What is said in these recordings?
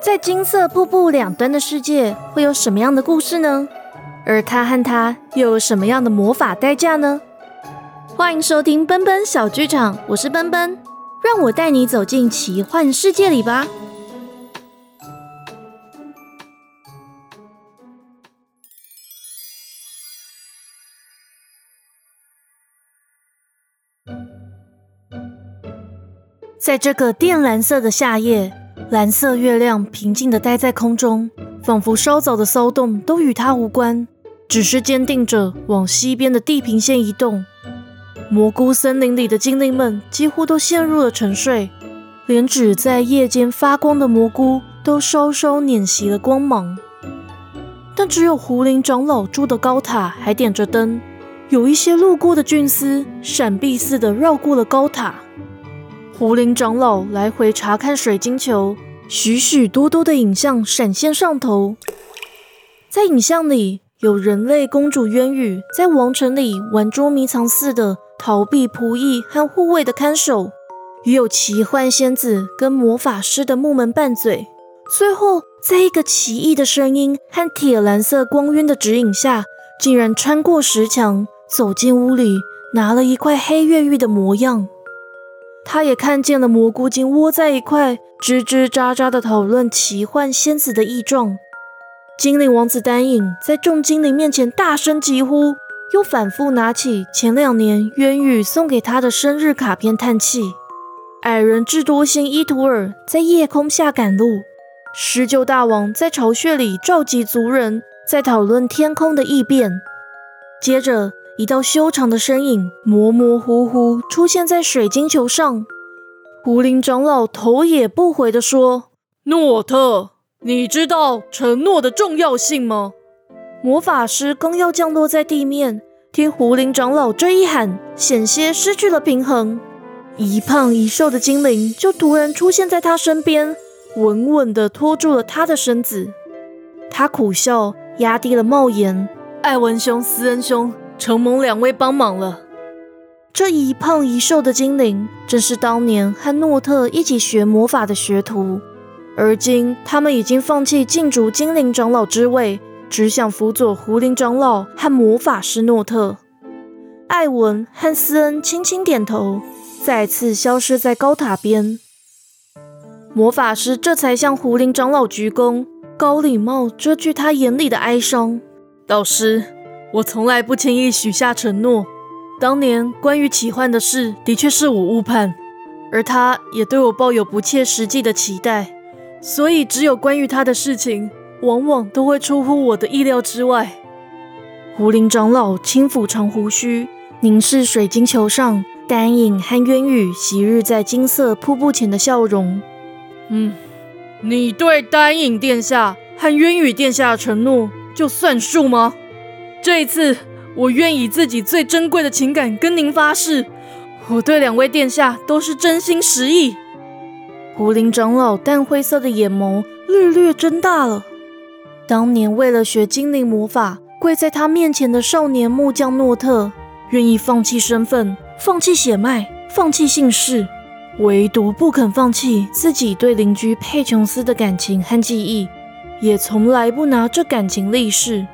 在金色瀑布两端的世界会有什么样的故事呢？而他和他又有什么样的魔法代价呢？欢迎收听奔奔小剧场，我是奔奔，让我带你走进奇幻世界里吧。在这个靛蓝色的夏夜，蓝色月亮平静地待在空中，仿佛稍早的骚动都与它无关，只是坚定着往西边的地平线移动。蘑菇森林里的精灵们几乎都陷入了沉睡，连只在夜间发光的蘑菇都稍稍碾熄了光芒。但只有胡林长老住的高塔还点着灯，有一些路过的菌丝闪避似的绕过了高塔。胡林长老来回查看水晶球，许许多多的影像闪现上头。在影像里，有人类公主渊羽在王城里玩捉迷藏似的逃避仆役和护卫的看守，也有奇幻仙子跟魔法师的木门拌嘴。最后，在一个奇异的声音和铁蓝色光晕的指引下，竟然穿过石墙，走进屋里，拿了一块黑越狱的模样。他也看见了蘑菇精窝在一块，吱吱喳喳的讨论奇幻仙子的异状。精灵王子丹影在众精灵面前大声疾呼，又反复拿起前两年渊羽送给他的生日卡片叹气。矮人智多星伊图尔在夜空下赶路。狮鹫大王在巢穴里召集族人，在讨论天空的异变。接着。一道修长的身影模模糊糊出现在水晶球上。胡林长老头也不回地说：“诺特，你知道承诺的重要性吗？”魔法师刚要降落在地面，听胡林长老这一喊，险些失去了平衡。一胖一瘦的精灵就突然出现在他身边，稳稳地托住了他的身子。他苦笑，压低了帽檐：“艾文兄、斯恩兄。”承蒙两位帮忙了。这一胖一瘦的精灵，正是当年和诺特一起学魔法的学徒。而今，他们已经放弃禁逐精灵长老之位，只想辅佐胡林长老和魔法师诺特。艾文和斯恩轻轻点头，再次消失在高塔边。魔法师这才向胡林长老鞠躬，高礼帽遮去他眼里的哀伤。导师。我从来不轻易许下承诺。当年关于奇幻的事，的确是我误判，而他也对我抱有不切实际的期待，所以只有关于他的事情，往往都会出乎我的意料之外。胡林长老轻抚长胡须，凝视水晶球上丹影和渊羽昔日在金色瀑布前的笑容。嗯，你对丹影殿下和渊羽殿下的承诺，就算数吗？这一次，我愿以自己最珍贵的情感跟您发誓，我对两位殿下都是真心实意。胡林长老淡灰色的眼眸略略睁大了。当年为了学精灵魔法，跪在他面前的少年木匠诺特，愿意放弃身份、放弃血脉、放弃姓氏，唯独不肯放弃自己对邻居佩琼斯的感情和记忆，也从来不拿这感情立誓。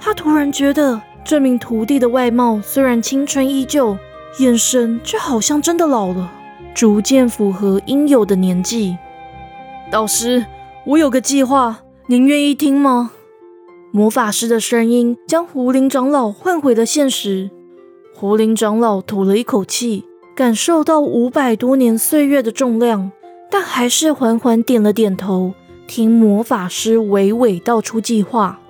他突然觉得，这名徒弟的外貌虽然青春依旧，眼神却好像真的老了，逐渐符合应有的年纪。导师，我有个计划，您愿意听吗？魔法师的声音将胡林长老唤回了现实。胡林长老吐了一口气，感受到五百多年岁月的重量，但还是缓缓点了点头，听魔法师娓娓道出计划。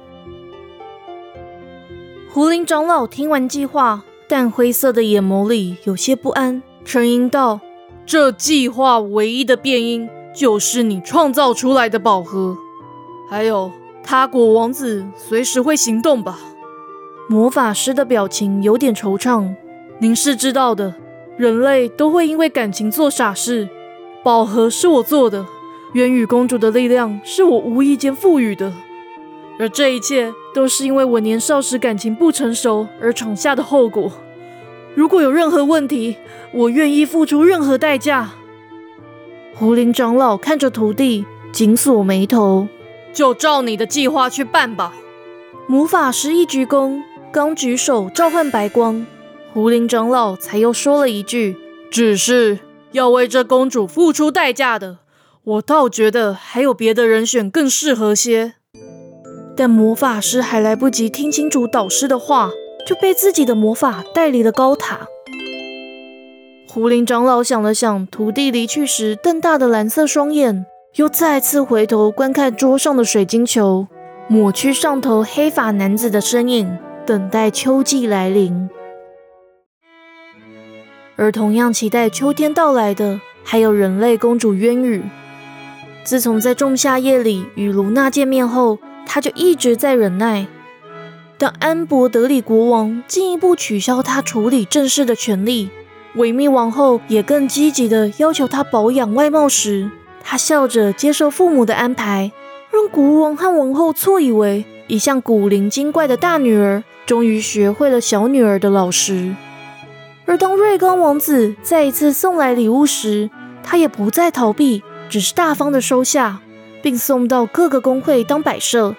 胡林长老听完计划，淡灰色的眼眸里有些不安，沉吟道：“这计划唯一的变因，就是你创造出来的宝盒。还有，他国王子随时会行动吧？”魔法师的表情有点惆怅。您是知道的，人类都会因为感情做傻事。宝盒是我做的，渊羽公主的力量是我无意间赋予的。而这一切都是因为我年少时感情不成熟而闯下的后果。如果有任何问题，我愿意付出任何代价。胡林长老看着徒弟，紧锁眉头。就照你的计划去办吧。魔法师一鞠躬，刚举手召唤白光，胡林长老才又说了一句：“只是要为这公主付出代价的，我倒觉得还有别的人选更适合些。”但魔法师还来不及听清楚导师的话，就被自己的魔法带离了高塔。胡林长老想了想，徒弟离去时瞪大的蓝色双眼。又再次回头观看桌上的水晶球，抹去上头黑发男子的身影，等待秋季来临。而同样期待秋天到来的，还有人类公主渊羽。自从在仲夏夜里与卢娜见面后，他就一直在忍耐。当安博德里国王进一步取消他处理政事的权利，维密王后也更积极的要求他保养外貌时，他笑着接受父母的安排，让国王和王后错以为一向古灵精怪的大女儿终于学会了小女儿的老实。而当瑞刚王子再一次送来礼物时，他也不再逃避，只是大方的收下，并送到各个工会当摆设。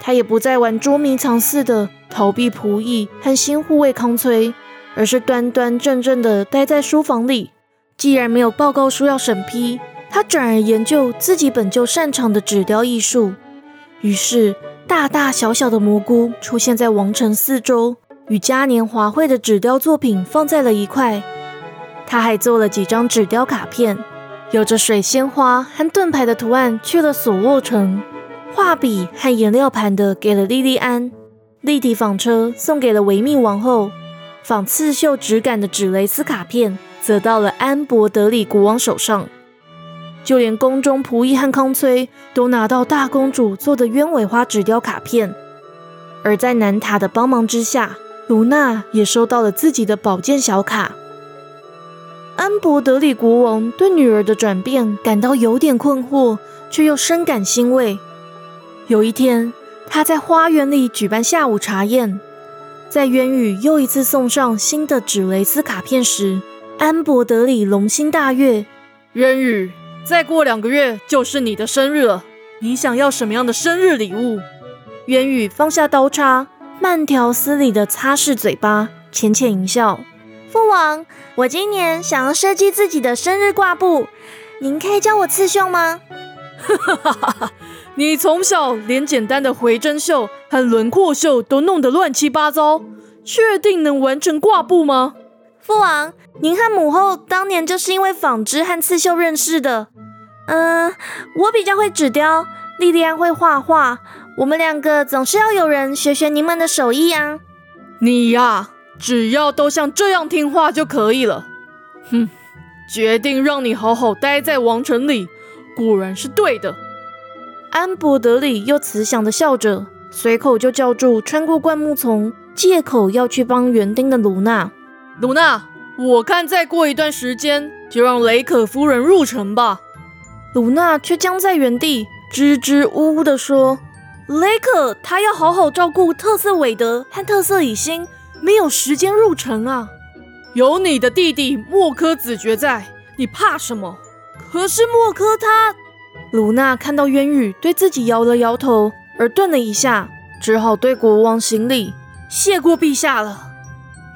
他也不再玩捉迷藏似的逃避仆役和新护卫康崔，而是端端正正的待在书房里。既然没有报告书要审批。他转而研究自己本就擅长的纸雕艺术，于是大大小小的蘑菇出现在王城四周，与嘉年华会的纸雕作品放在了一块。他还做了几张纸雕卡片，有着水仙花和盾牌的图案，去了索沃城。画笔和颜料盘的给了莉莉安，立体纺车送给了维密王后，仿刺绣质感的纸蕾丝卡片则到了安博德里国王手上。就连宫中仆役和康崔都拿到大公主做的鸢尾花纸雕卡片，而在南塔的帮忙之下，卢娜也收到了自己的宝剑小卡。安博德里国王对女儿的转变感到有点困惑，却又深感欣慰。有一天，他在花园里举办下午茶宴，在渊羽又一次送上新的纸蕾丝卡片时，安博德里龙心大悦，渊羽。再过两个月就是你的生日了，你想要什么样的生日礼物？渊羽放下刀叉，慢条斯理地擦拭嘴巴，浅浅一笑：“父王，我今年想要设计自己的生日挂布，您可以教我刺绣吗？”哈哈哈哈你从小连简单的回针绣和轮廓绣都弄得乱七八糟，确定能完成挂布吗？父王，您和母后当年就是因为纺织和刺绣认识的。嗯，我比较会纸雕，莉莉安会画画，我们两个总是要有人学学您们的手艺啊。你呀，只要都像这样听话就可以了。哼，决定让你好好待在王城里，果然是对的。安博德里又慈祥的笑着，随口就叫住穿过灌木丛，借口要去帮园丁的卢娜。卢娜，我看再过一段时间就让雷可夫人入城吧。卢娜却僵在原地，支支吾吾地说：“雷可，他要好好照顾特色韦德和特色以心，没有时间入城啊。有你的弟弟莫科子爵在，你怕什么？可是莫科他……”卢娜看到渊羽对自己摇了摇头，而顿了一下，只好对国王行礼：“谢过陛下了。”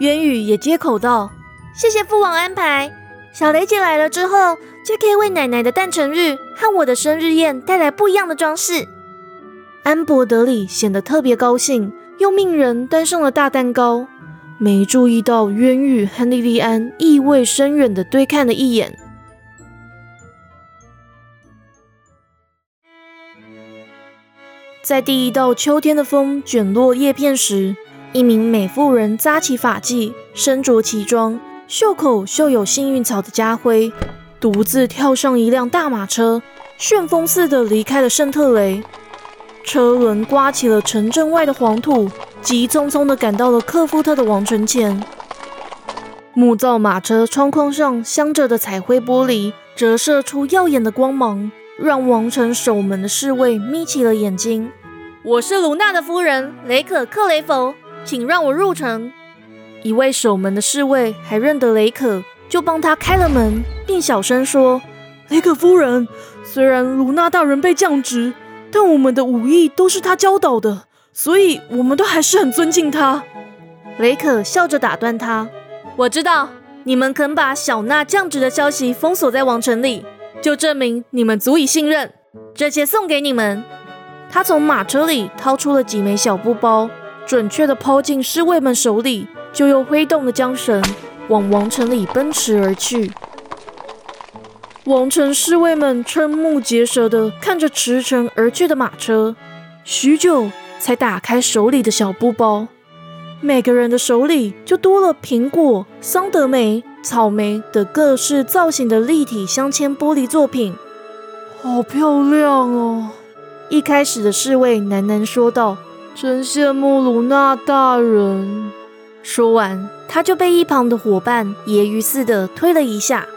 渊羽也接口道：“谢谢父王安排，小雷姐来了之后，就可以为奶奶的诞辰日和我的生日宴带来不一样的装饰。”安博德里显得特别高兴，又命人端上了大蛋糕。没注意到渊羽和莉莉安意味深远的对看了一眼。在第一道秋天的风卷落叶片时。一名美妇人扎起发髻，身着奇装，袖口绣有幸运草的家徽，独自跳上一辆大马车，旋风似的离开了圣特雷。车轮刮起了城镇外的黄土，急匆匆地赶到了克夫特的王城前。木造马车窗框上镶着的彩绘玻璃折射出耀眼的光芒，让王城守门的侍卫眯起了眼睛。我是卢娜的夫人雷可克雷佛。请让我入城。一位守门的侍卫还认得雷可，就帮他开了门，并小声说：“雷可夫人，虽然卢娜大人被降职，但我们的武艺都是他教导的，所以我们都还是很尊敬他。雷可笑着打断他：“我知道你们肯把小娜降职的消息封锁在王城里，就证明你们足以信任。这些送给你们。”他从马车里掏出了几枚小布包，准确的抛进侍卫们手里，就又挥动了缰绳，往王城里奔驰而去。王城侍卫们瞠目结舌的看着驰骋而去的马车，许久才打开手里的小布包。每个人的手里就多了苹果、桑德梅、草莓等各式造型的立体镶嵌玻璃作品，好漂亮哦！一开始的侍卫喃喃说道：“真羡慕卢娜大人。”说完，他就被一旁的伙伴揶揄似的推了一下。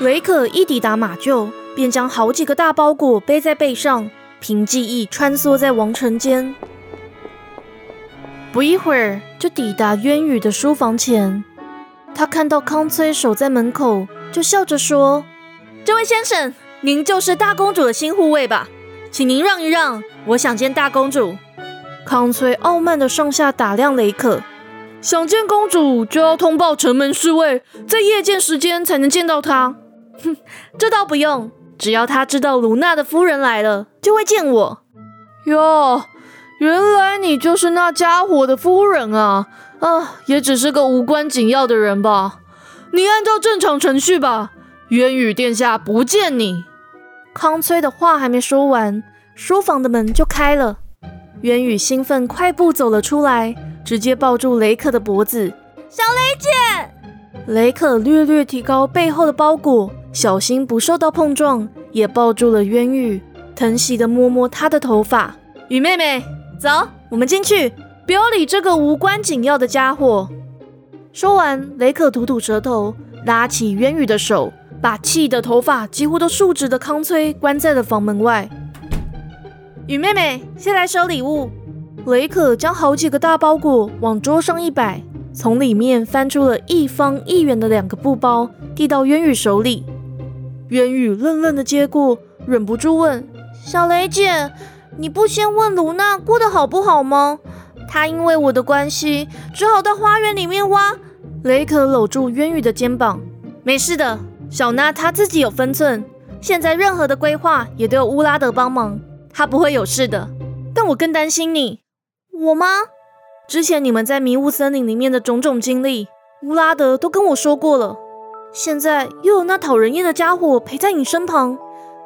雷可一抵达马厩，便将好几个大包裹背在背上，凭记忆穿梭在王城间。不一会儿，就抵达渊羽的书房前。他看到康崔守在门口，就笑着说。这位先生，您就是大公主的新护卫吧？请您让一让，我想见大公主。康崔傲慢的上下打量雷克，想见公主就要通报城门侍卫，在夜间时间才能见到她。哼，这倒不用，只要他知道卢娜的夫人来了，就会见我。哟，原来你就是那家伙的夫人啊！啊，也只是个无关紧要的人吧？你按照正常程序吧。渊羽殿下不见你，康崔的话还没说完，书房的门就开了。渊羽兴奋快步走了出来，直接抱住雷可的脖子。小雷姐，雷可略略提高背后的包裹，小心不受到碰撞，也抱住了渊羽，疼惜的摸摸他的头发。雨妹妹，走，我们进去，不要理这个无关紧要的家伙。说完，雷可吐吐舌头，拉起渊羽的手。把气的头发几乎都竖直的康崔关在了房门外。雨妹妹，先来收礼物。雷可将好几个大包裹往桌上一摆，从里面翻出了一方一圆的两个布包，递到渊羽手里。渊羽愣愣的接过，忍不住问：“小雷姐，你不先问卢娜过得好不好吗？她因为我的关系，只好到花园里面挖。”雷可搂住渊羽的肩膀：“没事的。”小娜她自己有分寸，现在任何的规划也都有乌拉德帮忙，她不会有事的。但我更担心你，我吗？之前你们在迷雾森林里面的种种经历，乌拉德都跟我说过了。现在又有那讨人厌的家伙陪在你身旁，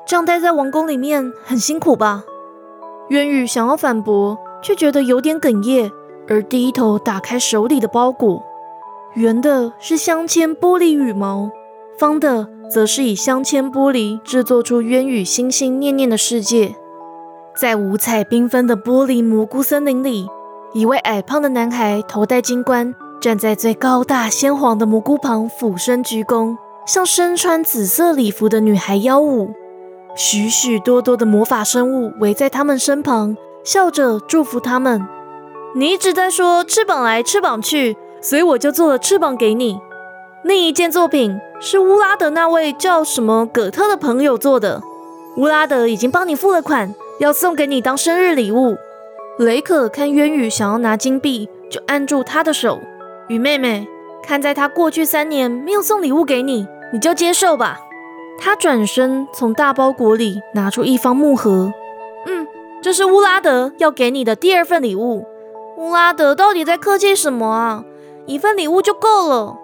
这样待在王宫里面很辛苦吧？渊羽想要反驳，却觉得有点哽咽，而低头打开手里的包裹，圆的是镶嵌玻璃羽毛。方的则是以镶嵌玻璃制作出渊羽心心念念的世界。在五彩缤纷的玻璃蘑菇森林里，一位矮胖的男孩头戴金冠，站在最高大鲜黄的蘑菇旁，俯身鞠躬，向身穿紫色礼服的女孩邀舞。许许多多的魔法生物围在他们身旁，笑着祝福他们。你一直在说翅膀来翅膀去，所以我就做了翅膀给你。另一件作品。是乌拉德那位叫什么葛特的朋友做的。乌拉德已经帮你付了款，要送给你当生日礼物。雷可看渊羽想要拿金币，就按住他的手。雨妹妹，看在他过去三年没有送礼物给你，你就接受吧。他转身从大包裹里拿出一方木盒。嗯，这是乌拉德要给你的第二份礼物。乌拉德到底在客气什么啊？一份礼物就够了。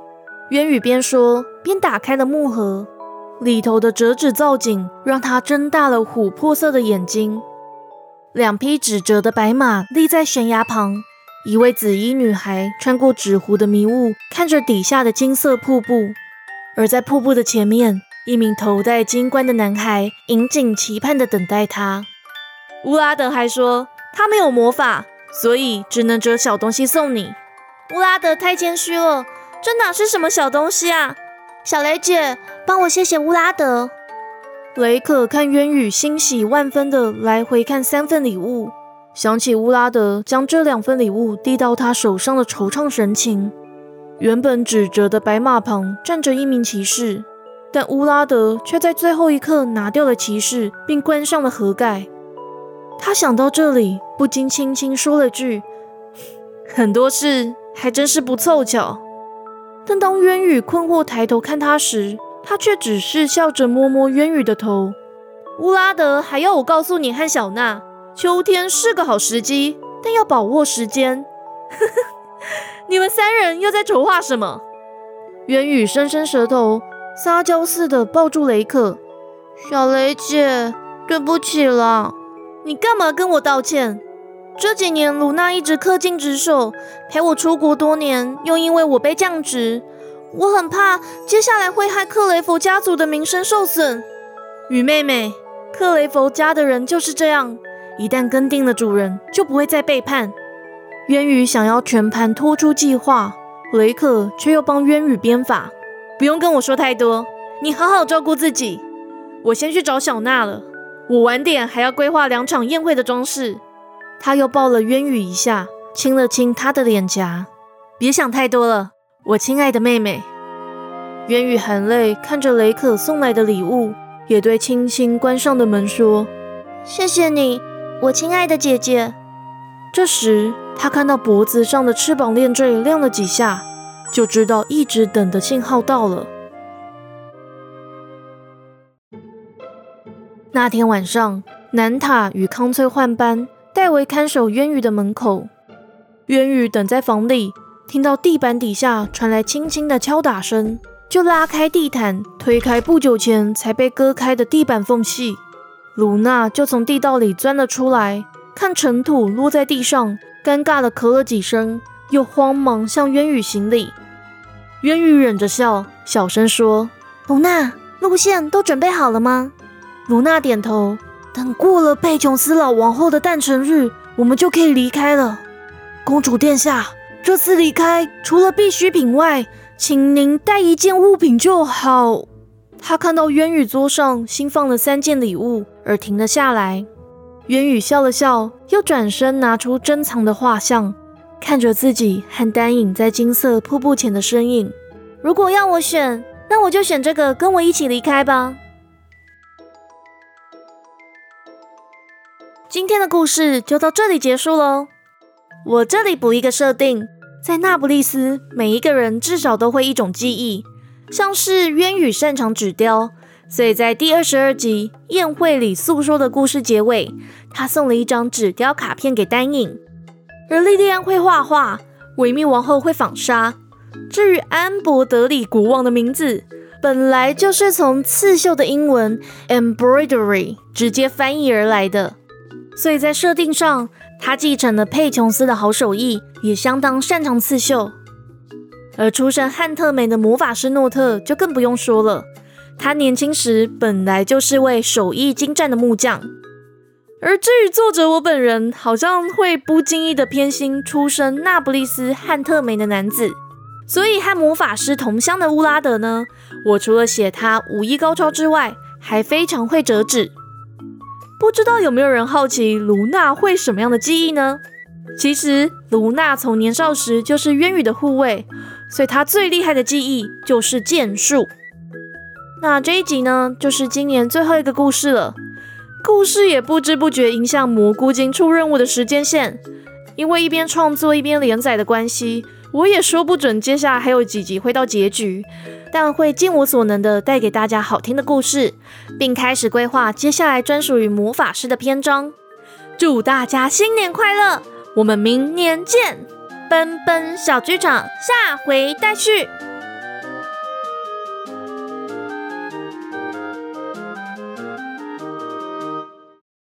渊羽边说边打开了木盒，里头的折纸造景让他睁大了琥珀色的眼睛。两匹纸折的白马立在悬崖旁，一位紫衣女孩穿过纸糊的迷雾，看着底下的金色瀑布。而在瀑布的前面，一名头戴金冠的男孩引颈期盼地等待她。乌拉德还说他没有魔法，所以只能折小东西送你。乌拉德太谦虚了。这哪是什么小东西啊！小雷姐，帮我谢谢乌拉德。雷可看渊羽欣喜万分的来回看三份礼物，想起乌拉德将这两份礼物递到他手上的惆怅神情，原本纸折的白马旁站着一名骑士，但乌拉德却在最后一刻拿掉了骑士，并关上了盒盖。他想到这里，不禁轻轻说了句：“很多事还真是不凑巧。”但当渊羽困惑抬头看他时，他却只是笑着摸摸渊羽的头。乌拉德还要我告诉你和小娜，秋天是个好时机，但要把握时间。你们三人又在筹划什么？渊宇伸伸舌头，撒娇似的抱住雷克。小雷姐，对不起了。你干嘛跟我道歉？这几年卢娜一直恪尽职守，陪我出国多年，又因为我被降职，我很怕接下来会害克雷佛家族的名声受损。雨妹妹，克雷佛家的人就是这样，一旦跟定了主人，就不会再背叛。渊羽想要全盘托出计划，雷可却又帮渊羽编法。不用跟我说太多，你好好照顾自己。我先去找小娜了。我晚点还要规划两场宴会的装饰。他又抱了渊羽一下，亲了亲他的脸颊。别想太多了，我亲爱的妹妹。渊羽含泪看着雷可送来的礼物，也对轻轻关上的门说：“谢谢你，我亲爱的姐姐。”这时，他看到脖子上的翅膀链坠亮了几下，就知道一直等的信号到了。那天晚上，南塔与康翠换班，代为看守渊羽的门口。渊羽等在房里，听到地板底下传来轻轻的敲打声，就拉开地毯，推开不久前才被割开的地板缝隙。卢娜就从地道里钻了出来。看尘土落在地上，尴尬的咳了几声，又慌忙向渊宇行礼。渊宇忍着笑，小声说：“卢娜，路线都准备好了吗？”卢娜点头。等过了贝琼斯老王后的诞辰日，我们就可以离开了。公主殿下，这次离开除了必需品外，请您带一件物品就好。他看到渊宇桌上新放了三件礼物，而停了下来。渊羽笑了笑，又转身拿出珍藏的画像，看着自己和丹影在金色瀑布前的身影。如果要我选，那我就选这个，跟我一起离开吧。今天的故事就到这里结束喽。我这里补一个设定，在那不勒斯，每一个人至少都会一种技艺，像是渊羽擅长纸雕。所以在第二十二集宴会里诉说的故事结尾，他送了一张纸雕卡片给丹影。而莉莉安会画画，维密王后会纺纱。至于安博德里国王的名字，本来就是从刺绣的英文 embroidery 直接翻译而来的。所以在设定上，他继承了佩琼斯的好手艺，也相当擅长刺绣。而出身汉特梅的魔法师诺特就更不用说了。他年轻时本来就是位手艺精湛的木匠，而至于作者我本人，好像会不经意的偏心出身那不勒斯汉特梅的男子，所以和魔法师同乡的乌拉德呢，我除了写他武艺高超之外，还非常会折纸。不知道有没有人好奇卢娜会什么样的技艺呢？其实卢娜从年少时就是渊羽的护卫，所以她最厉害的技艺就是剑术。那这一集呢，就是今年最后一个故事了。故事也不知不觉影响蘑菇精出任务的时间线，因为一边创作一边连载的关系，我也说不准接下来还有几集会到结局，但会尽我所能的带给大家好听的故事，并开始规划接下来专属于魔法师的篇章。祝大家新年快乐！我们明年见！奔奔小剧场下回待续。